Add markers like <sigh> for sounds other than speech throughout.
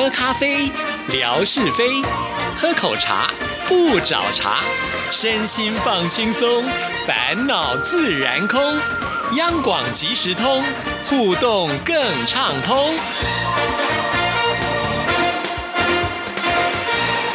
喝咖啡，聊是非；喝口茶，不找茬。身心放轻松，烦恼自然空。央广即时通，互动更畅通。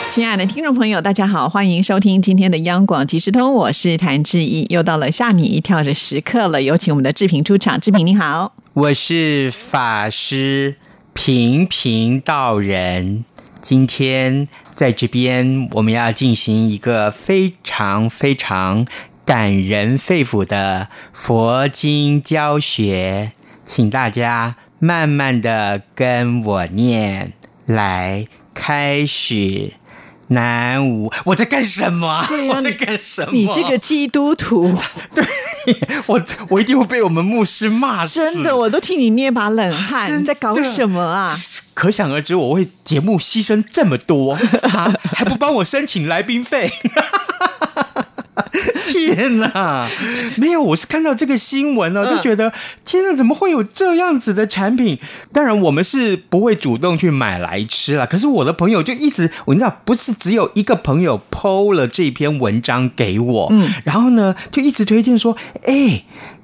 亲爱的听众朋友，大家好，欢迎收听今天的央广即时通，我是谭志毅，又到了吓你一跳的时刻了，有请我们的志平出场。志平你好，我是法师平平道人，今天在这边我们要进行一个非常非常感人肺腑的佛经教学，请大家慢慢的跟我念，来开始。南无，我在干什么？对啊我在干什么？你这个基督徒，<laughs> 对，我我一定会被我们牧师骂死。真的，我都替你捏把冷汗，你在搞什么啊？可想而知，我为节目牺牲这么多，啊、还不帮我申请来宾费。<laughs> 天哪！没有，我是看到这个新闻呢，嗯就觉得天哪，怎么会有这样子的产品？当然，我们是不会主动去买来吃啦。可是我的朋友就一直，我知道不是只有一个朋友 PO 了这篇文章给我，嗯然后呢，就一直推荐说，哎，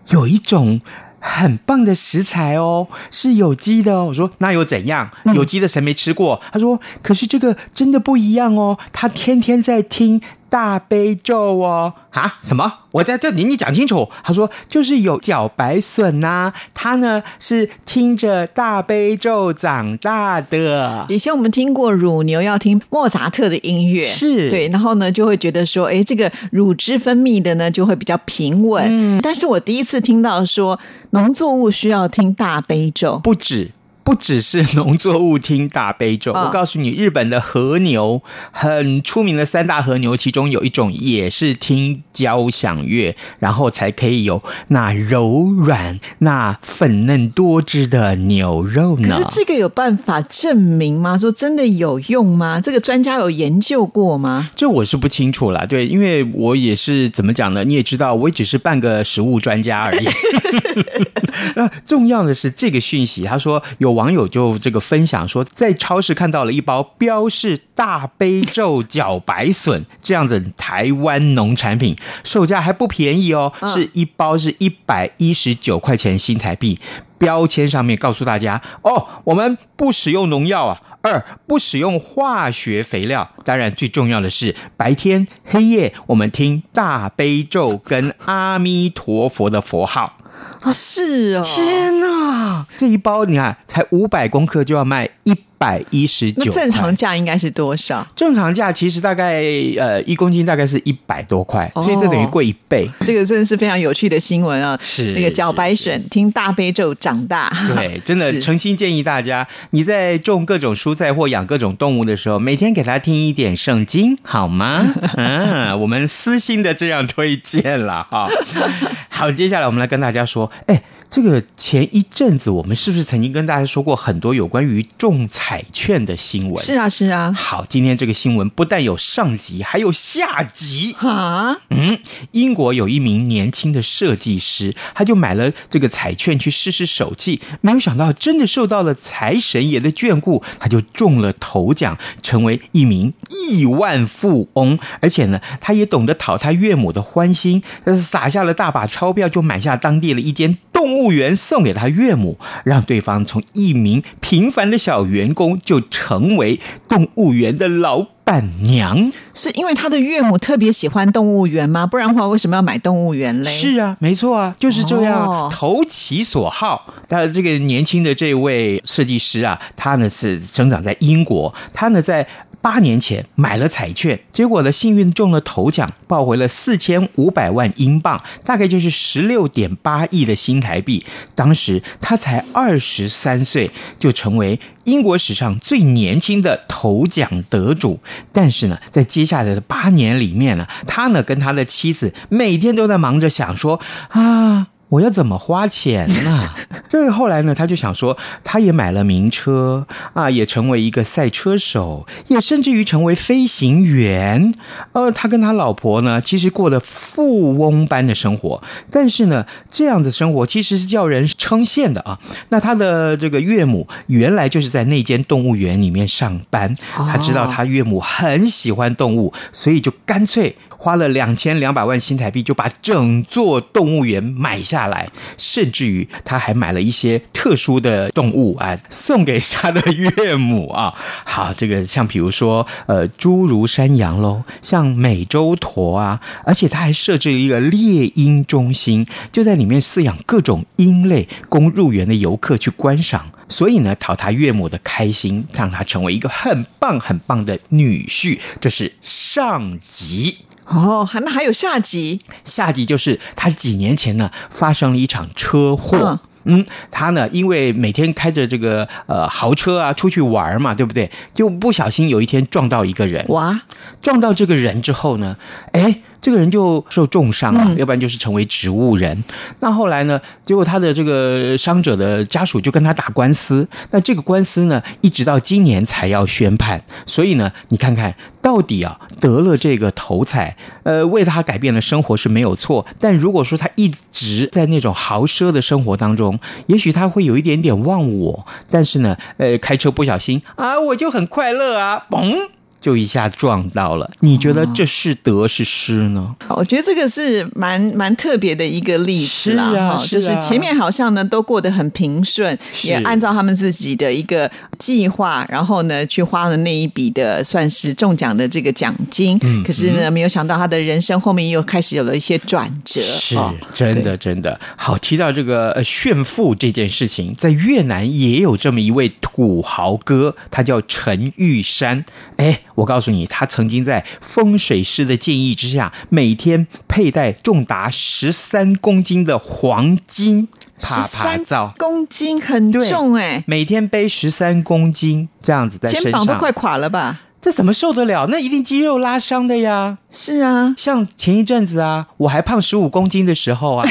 有一种。很棒的食材哦，是有机的哦。我说那又怎样？有机的谁没吃过？他说，可是这个真的不一样哦。他天天在听大悲咒哦。啊？什么？我在这里，你讲清楚。他说，就是有茭白笋呐、他呢是听着大悲咒长大的。以前我们听过乳牛要听莫扎特的音乐，是对，然后呢就会觉得说，哎，这个乳汁分泌的呢就会比较平稳。嗯但是我第一次听到说农作物需要听大悲咒，不止。不只是农作物听大悲咒，啊我告诉你，日本的和牛很出名的三大和牛，其中有一种也是听交响乐，然后才可以有那柔软、那粉嫩多汁的牛肉可呢是。这个有办法证明吗？说真的有用吗？这个专家有研究过吗？这我是不清楚啦，对，因为我也是怎么讲呢？你也知道，我也只是半个食物专家而已。<laughs> <laughs> 那重要的是这个讯息，他说有网友就这个分享说，在超市看到了一包标示大悲咒茭白笋这样子台湾农产品，售价还不便宜哦，嗯是一包是一百一十九块钱新台币。标签上面告诉大家哦，我们不使用农药啊，二不使用化学肥料。当然，最重要的是白天黑夜我们听大悲咒跟阿弥陀佛的佛号。啊，是哦，天哪，这一包你看才五百公克就要卖一百一十九，那正常价应该是多少？正常价其实大概呃一公斤大概是一百多块，所以这等于贵一倍。这个真的是非常有趣的新闻啊！是那个茭白笋听大悲咒长大，对，<laughs> 真的诚心建议大家，你在种各种蔬菜或养各种动物的时候，每天给它听一点圣经，好吗？嗯，<laughs> 我们私心的这样推荐了哈。好，接下来我们来跟大家说，哎。这个前一阵子，我们是不是曾经跟大家说过很多有关于中彩券的新闻？是啊，是啊，好，今天这个新闻不但有上级，还有下级。哈，嗯，英国有一名年轻的设计师，他就买了这个彩券去试试手气，没有想到真的受到了财神爷的眷顾，他就中了头奖，成为一名亿万富翁。而且呢，他也懂得讨他岳母的欢心，他是撒下了大把钞票，就买下当地的一间动物园，送给他岳母，让对方从一名平凡的小员工，就成为动物园的老板娘。是因为他的岳母特别喜欢动物园吗？不然的话，为什么要买动物园嘞？是啊，没错啊，就是这样，哦投其所好。但这个年轻的这位设计师啊，他呢是生长在英国，他呢在。八年前买了彩券，结果呢幸运中了头奖，抱回了四千五百万英镑，大概就是十六点八亿的新台币。当时他才二十三岁，就成为英国史上最年轻的头奖得主。但是呢，在接下来的八年里面呢，他呢跟他的妻子每天都在忙着想说啊。我要怎么花钱呢？<laughs> 这个后来呢，他就想说，他也买了名车啊，也成为一个赛车手，也甚至于成为飞行员。呃，他跟他老婆呢，其实过了富翁般的生活，但是呢，这样的生活其实是叫人称羡的啊。那他的这个岳母原来就是在那间动物园里面上班，他知道他岳母很喜欢动物，所以就干脆。花了两千两百万新台币就把整座动物园买下下来，甚至于他还买了一些特殊的动物啊，送给他的岳母啊。<laughs> 好，这个像比如说呃，侏儒山羊喽，像美洲驼啊，而且他还设置了一个猎鹰中心，就在里面饲养各种鹰类，供入园的游客去观赏。所以呢，讨他岳母的开心，让他成为一个很棒很棒的女婿。这是上集。哦，还那还有下集，下集就是他几年前呢发生了一场车祸，嗯，他呢因为每天开着这个呃豪车啊出去玩嘛，对不对？就不小心有一天撞到一个人，哇！撞到这个人之后呢，哎。这个人就受重伤了，要不然就是成为植物人。那后来呢？结果他的这个伤者的家属就跟他打官司。那这个官司呢，一直到今年才要宣判。所以呢，你看看到底啊，得了这个头彩，呃，为他改变了生活是没有错。但如果说他一直在那种豪奢的生活当中，也许他会有一点点忘我。但是呢，呃，开车不小心啊，我就很快乐啊，嘣。就一下撞到了，你觉得这是得是失呢？我觉得这个是蛮蛮特别的一个例子啦，哈，就是前面好像呢都过得很平顺，也按照他们自己的一个计划，然后呢去花了那一笔的算是中奖的这个奖金，嗯，可是呢没有想到他的人生后面又开始有了一些转折，是真的真的好。提到这个炫富这件事情，在越南也有这么一位土豪哥，他叫陈玉山，哎。我告诉你，他曾经在风水师的建议之下，每天佩戴重达十三公斤的黄金，十三公斤很重哎，每天背十三公斤这样子在身上，肩膀都快垮了吧？这怎么受得了？那一定肌肉拉伤的呀！是啊，像前一阵子啊，我还胖十五公斤的时候啊。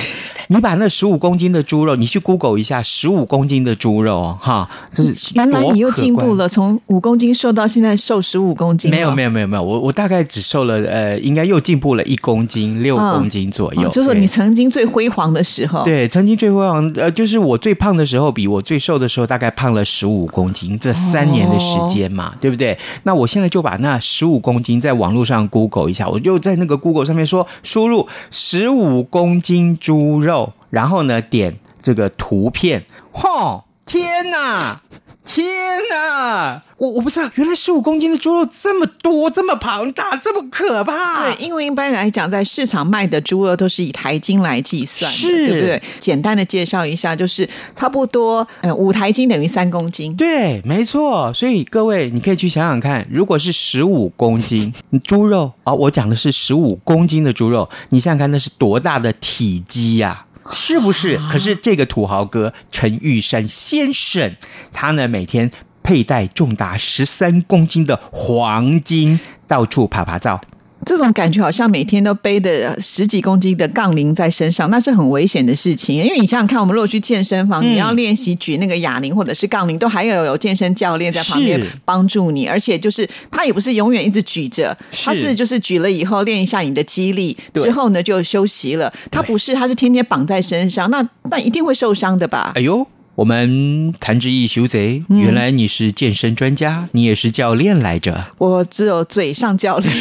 你把那十五公斤的猪肉，你去 Google 一下，十五公斤的猪肉哈，这是原来你又进步了，从五公斤瘦到现在瘦十五公斤。没有没有没有没有，我我大概只瘦了呃，应该又进步了一公斤六公斤左右。就说你曾经最辉煌的时候，对，曾经最辉煌呃，就是我最胖的时候，比我最瘦的时候大概胖了十五公斤，这三年的时间嘛，对不对？那我现在就把那十五公斤在网络上 Google 一下，我就在那个 Google 上面说输入十五公斤猪肉。然后呢，点这个图片，嚯，天哪！天哪！我我不知道，原来十五公斤的猪肉这么多，这么庞大，这么可怕。对，因为一般来讲，在市场卖的猪肉都是以台斤来计算，对不对？简单的介绍一下，就是差不多，呃，五台斤等于三公斤。对，没错。所以各位，你可以去想想看，如果是十五公斤 <laughs> 猪肉啊，我讲的是十五公斤的猪肉，你想想看，那是多大的体积呀？是不是？可是这个土豪哥陈玉山先生，他呢每天佩戴重达十三公斤的黄金，到处爬爬照。这种感觉好像每天都背的十几公斤的杠铃在身上，那是很危险的事情。因为你想想看，我们如果去健身房，你要练习举那个哑铃或者是杠铃，都还要有健身教练在旁边帮助你。而且就是他也不是永远一直举着，他是就是举了以后练一下你的肌力，之后呢就休息了。他不是，他是天天绑在身上，那那一定会受伤的吧？哎呦！我们谭志毅修贼，原来你是健身专家，你也是教练来着。我只有嘴上教练。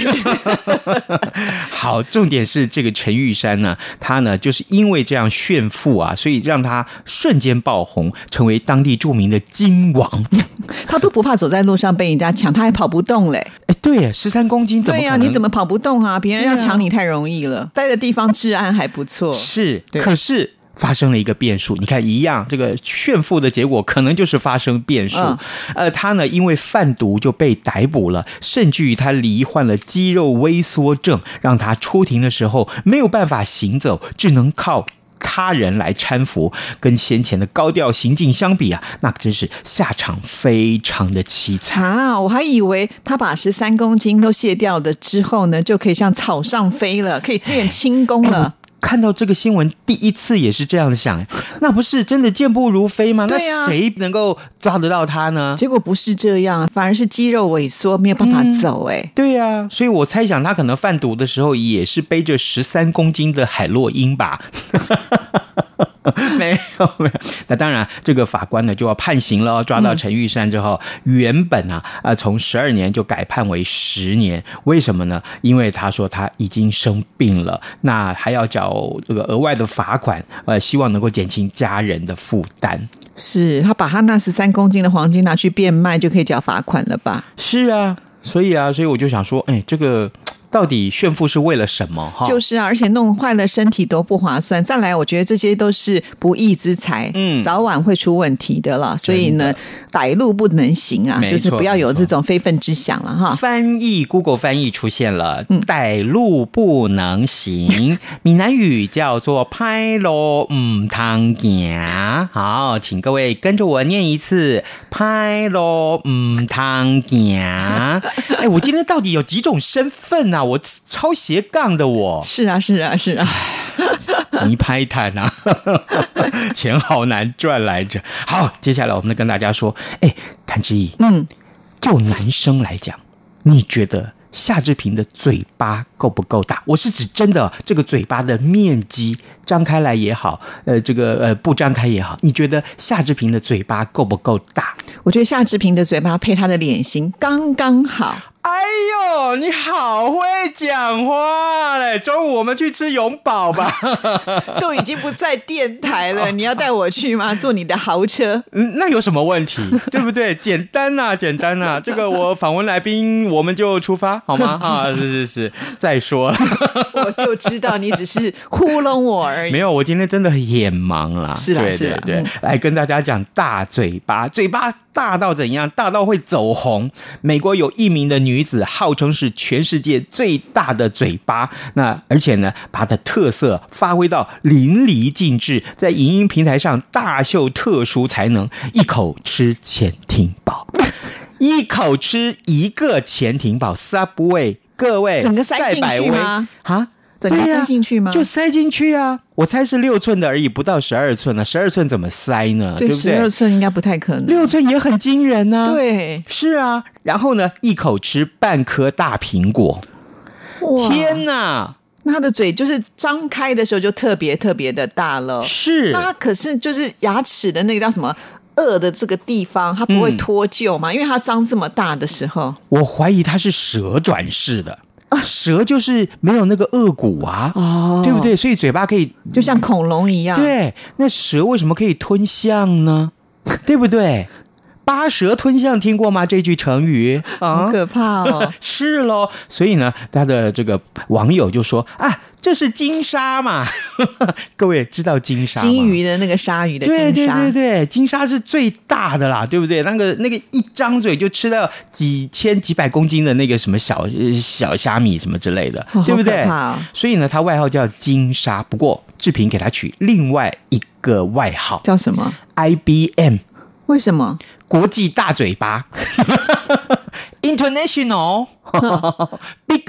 <laughs> 好，重点是这个陈玉山呢，他呢就是因为这样炫富啊，所以让他瞬间爆红，成为当地著名的金王。<laughs> 他都不怕走在路上被人家抢，他还跑不动嘞。哎，对，十三公斤，对呀，你怎么跑不动啊？别人要抢你太容易了。待的地方治安还不错，是，可是。发生了一个变数，你看一样，这个炫富的结果可能就是发生变数。呃，他呢因为贩毒就被逮捕了，甚至于他罹患了肌肉萎缩症，让他出庭的时候没有办法行走，只能靠他人来搀扶。跟先前的高调行径相比啊，那真是下场非常的凄惨啊！我还以为他把十三公斤都卸掉了之后呢，就可以像草上飞了，可以练轻功了。看到这个新闻第一次也是这样想，<laughs> 那不是真的健步如飞吗？那谁能够抓得到他呢？结果不是这样，反而是肌肉萎缩，没有办法走、哎、对呀、所以我猜想他可能贩毒的时候也是背着十三公斤的海洛因吧。<laughs> <laughs> 没有没有，那当然，这个法官呢就要判刑了。抓到陈玉山之后，原本啊啊从十二年就改判为十年，为什么呢？因为他说他已经生病了，那还要缴这个额外的罚款，呃，希望能够减轻家人的负担。是他把他那十三公斤的黄金拿去变卖，就可以缴罚款了吧？是啊，所以啊，所以我就想说，哎，这个到底炫富是为了什么？哈，就是啊，而且弄坏了身体都不划算。再来，我觉得这些都是不义之财，嗯早晚会出问题的了。所以呢，歹路不能行啊就是不要有这种非分之想了哈。翻译 Google 翻译出现了，歹路不能行，<laughs> 闽南语叫做拍路唔通行。好，请各位跟着我念一次，拍路唔通行。<laughs> 哎，我今天到底有几种身份啊？我超斜杠的我，是啊，是啊，是啊，急拍摊啊，<laughs> 钱好难赚来着。好，接下来我们跟大家说，哎，谭志毅，嗯，就男生来讲，你觉得夏志平的嘴巴够不够大？我是指真的，这个嘴巴的面积张开来也好，呃，这个呃不张开也好，你觉得夏志平的嘴巴够不够大？我觉得夏志平的嘴巴配他的脸型刚刚好。哎呦，你好会讲话嘞！中午我们去吃永宝吧。<laughs> 都已经不在电台了，<laughs> 你要带我去吗？坐你的豪车？嗯，那有什么问题？<laughs> 对不对？简单呐、简单呐、这个我访问来宾，我们就出发好吗？啊，是是是，再说了。我就知道你只是糊弄我而已。没有，我今天真的很眼盲啦。对是啦是啦对对嗯，来跟大家讲大嘴巴，嘴巴大到怎样？大到会走红。美国有一名的女子，号称是全世界最大的嘴巴，那而且呢，把她的特色发挥到淋漓尽致，在影音平台上大秀特殊才能，一口吃潜艇堡。一口吃一个潜艇堡，Subway，各位，整个塞进去吗啊，整个对呀塞进去吗就塞进去啊！我猜是六寸的而已，不到十二寸呢。十二寸怎么塞呢？对对，十二？寸应该不太可能。六寸也很惊人呢、，对，是啊。然后呢，一口吃半颗大苹果，天哪！那他的嘴就是张开的时候就特别特别的大了。是那他可是就是牙齿的那个叫什么颚的这个地方，它不会嗯脱臼吗？因为它张这么大的时候，我怀疑它是蛇转世的。蛇就是没有那个颚骨啊，哦对不对？所以嘴巴可以就像恐龙一样。，对，那蛇为什么可以吞象呢？对不对？八蛇吞象听过吗？这句成语 <laughs> 啊，好可怕哦！<laughs> 是喽，所以呢，他的这个网友就说啊，这是金鲨嘛。<laughs> 各位知道金鲨吗？金鱼的那个鲨鱼的对对金鲨，对对，金鲨是最大的啦，对不对？那个那个一张嘴就吃到几千几百公斤的那个什么小呃小虾米什么之类的，哦对不对？所以呢，他外号叫金鲨。不过志平给他取另外一个外号叫什么？IBM。为什么？国际大嘴巴，International Big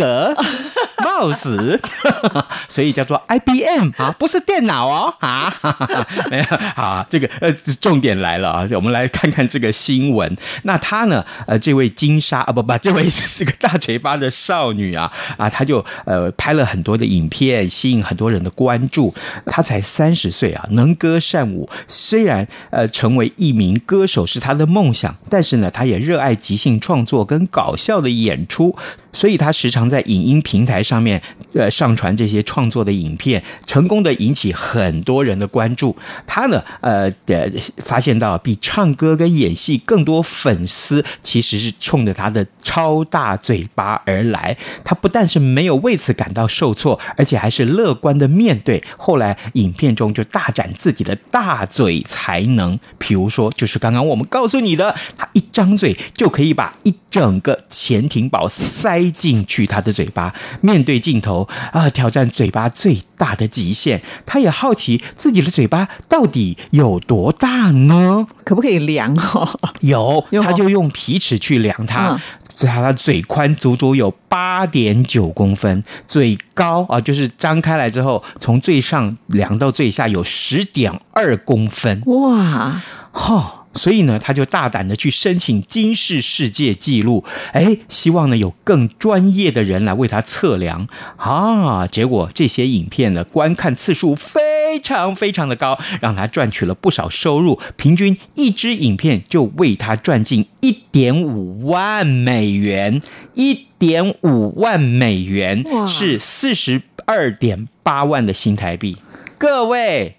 Mouse，<laughs> 所以叫做 IBM 啊，不是电脑哦啊，<laughs> 没有好，这个呃重点来了啊，我们来看看这个新闻。那她呢，呃，这位金莎啊，不不，这位是个大嘴巴的少女啊啊，她就呃拍了很多的影片，吸引很多人的关注。她才三十岁啊，能歌善舞，虽然呃成为一名歌手是她的梦想，但是呢，她也热爱即兴创作跟搞笑的演出，所以她时常在影音平台上面呃上传这些创作的影片，成功的引起很多人的关注。他呢，呃的发现到比唱歌跟演戏更多粉丝其实是冲着他的超大嘴巴而来。他不但是没有为此感到受挫，而且还是乐观的面对。后来影片中就大展自己的大嘴才能，比如说就是刚刚我们告诉你的，他一张嘴就可以把一整个潜艇堡塞进去他的嘴巴，面 <laughs> 对镜头啊，挑战嘴巴最大的极限。他也好奇自己的嘴巴到底有多大呢？可不可以量哦？有，他就用皮尺去量它。嗯所以他的嘴宽足足有八点九公分，嘴高啊，就是张开来之后，从最上量到最下有十点二公分，哇，哈。所以呢，他就大胆的去申请金氏世界纪录，哎，希望呢有更专业的人来为他测量啊。结果这些影片呢，观看次数非常非常的高，让他赚取了不少收入，平均一支影片就为他赚进一点五万美元，一点五万美元是四十二点八万的新台币。各位，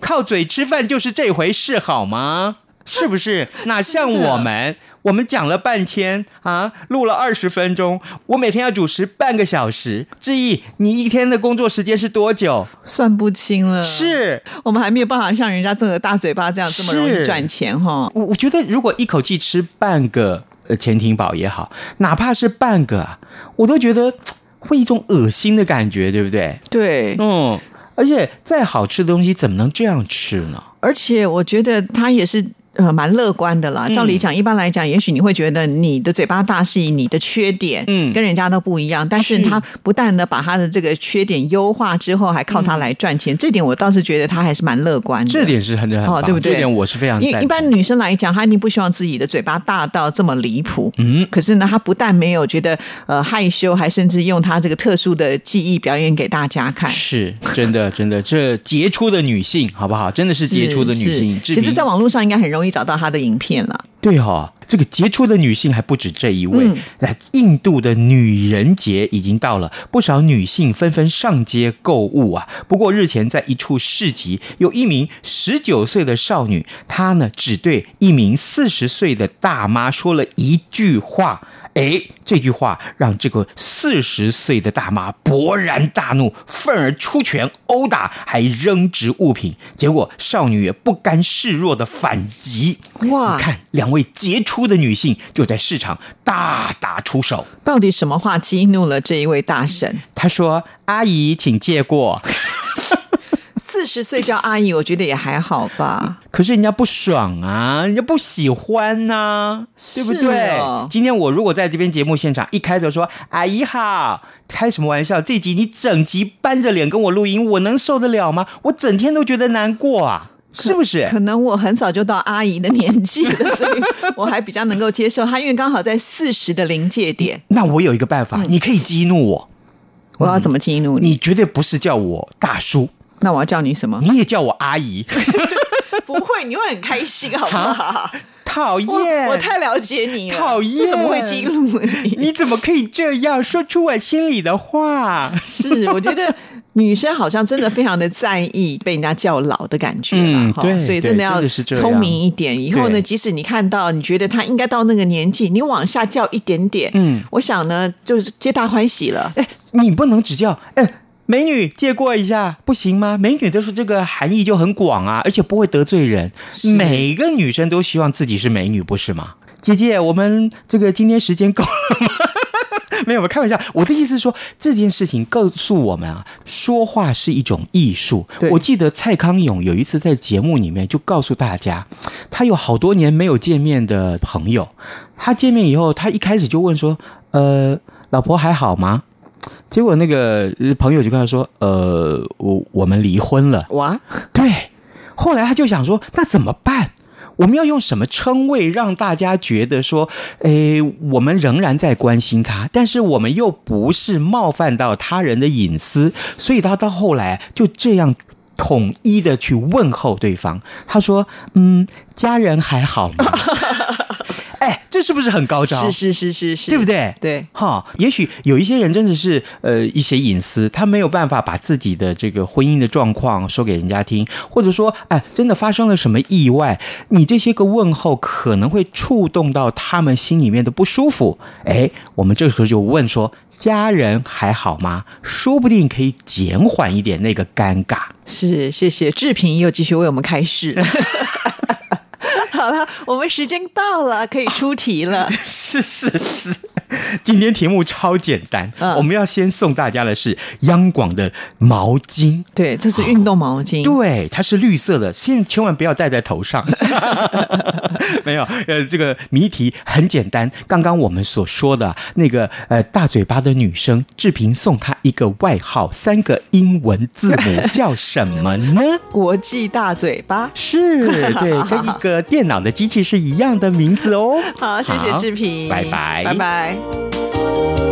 靠嘴吃饭就是这回事，好吗？是不是？<laughs> 哪像我们，我们讲了半天啊，录了二十分钟，我每天要主持半个小时。志毅，你一天的工作时间是多久？算不清了。是我们还没有办法像人家这个大嘴巴这样这么容易赚钱哈。我我觉得，如果一口气吃半个呃潜艇堡也好，哪怕是半个啊，我都觉得会一种恶心的感觉，对不对？对，嗯，而且再好吃的东西，怎么能这样吃呢？而且我觉得它也是。呃，蛮乐观的啦。嗯照理讲，一般来讲，也许你会觉得你的嘴巴大是你的缺点，嗯跟人家都不一样。但是是他不但呢把他的这个缺点优化之后，还靠他来赚钱，这点我倒是觉得他还是蛮乐观的。这点是很很棒，哦对不对这点我是非常。因为一般女生来讲，她一定不希望自己的嘴巴大到这么离谱。嗯，可是呢，她不但没有觉得呃害羞，还甚至用她这个特殊的技艺表演给大家看。是真的，真的，这杰出的女性，好不好？真的是杰出的女性。其实，在网络上应该很容易找到她的影片了。对哈、这个杰出的女性还不止这一位嗯。那、印度的女人节已经到了，不少女性纷纷上街购物啊。不过日前在一处市集，有一名十九岁的少女，她呢只对一名四十岁的大妈说了一句话。哎，这句话让这个四十岁的大妈勃然大怒，愤而出拳殴打，还扔掷物品。结果少女也不甘示弱的反击。哇你看，两位杰出的女性就在市场大打出手。到底什么话激怒了这一位大神？她说：“阿姨，请借过。四十岁叫阿姨，我觉得也还好吧。”可是人家不爽啊，人家不喜欢呐、对不对？哦今天我如果在这边节目现场一开头说“阿姨好”，开什么玩笑？这集你整集扳着脸跟我录音，我能受得了吗？我整天都觉得难过啊，是不是？可能我很早就到阿姨的年纪了，所以我还比较能够接受她，因为刚好在四十的临界点。<laughs> 那我有一个办法，你可以激怒我，我要怎么激怒你？你绝对不是叫我大叔，那我要叫你什么？你也叫我阿姨，<laughs> 不会，你会很开心，好不好？讨厌！我太了解你了，讨厌怎么会激怒你？你怎么可以这样说出我心里的话？是，我觉得女生好像真的非常的在意被人家叫老的感觉了哈所以真的要聪明一点。以后呢，即使你看到你觉得他应该到那个年纪，你往下叫一点点，嗯，我想呢，就是皆大欢喜了。哎，你不能只叫哎。美女借过一下不行吗？美女的说这个含义就很广啊，而且不会得罪人。每个女生都希望自己是美女，不是吗？姐姐，我们这个今天时间够了吗？<laughs> 没有，我开玩笑。我的意思是说，这件事情告诉我们啊，说话是一种艺术。我记得蔡康永有一次在节目里面就告诉大家，他有好多年没有见面的朋友，他见面以后，他一开始就问说：“呃，老婆还好吗？”结果那个呃朋友就跟他说：“呃，我我们离婚了。”哇，对，后来他就想说，那怎么办？我们要用什么称谓让大家觉得说，诶，我们仍然在关心他，但是我们又不是冒犯到他人的隐私，所以他到后来就这样统一的去问候对方。他说：“嗯，家人还好吗？” <laughs> 哎，这是不是很高招？是是是是是，对不？对？对，哈，也许有一些人真的是呃一些隐私，他没有办法把自己的这个婚姻的状况说给人家听，或者说，哎，真的发生了什么意外，你这些个问候可能会触动到他们心里面的不舒服。哎，我们这个时候就问说，家人还好吗？说不定可以减缓一点那个尴尬。是谢谢志平又继续为我们开示。<laughs> 好了，我们时间到了，可以出题了。<laughs> 是是是。今天题目超简单，嗯我们要先送大家的是央广的毛巾。对，这是运动毛巾。对，它是绿色的，千千万不要戴在头上。<laughs> 没有，呃，这个谜题很简单。刚刚我们所说的那个呃大嘴巴的女生，志平送她一个外号，三个英文字母叫什么呢？国际大嘴巴。是对，跟一个电脑的机器是一样的名字哦。好，谢谢志平，拜拜拜拜。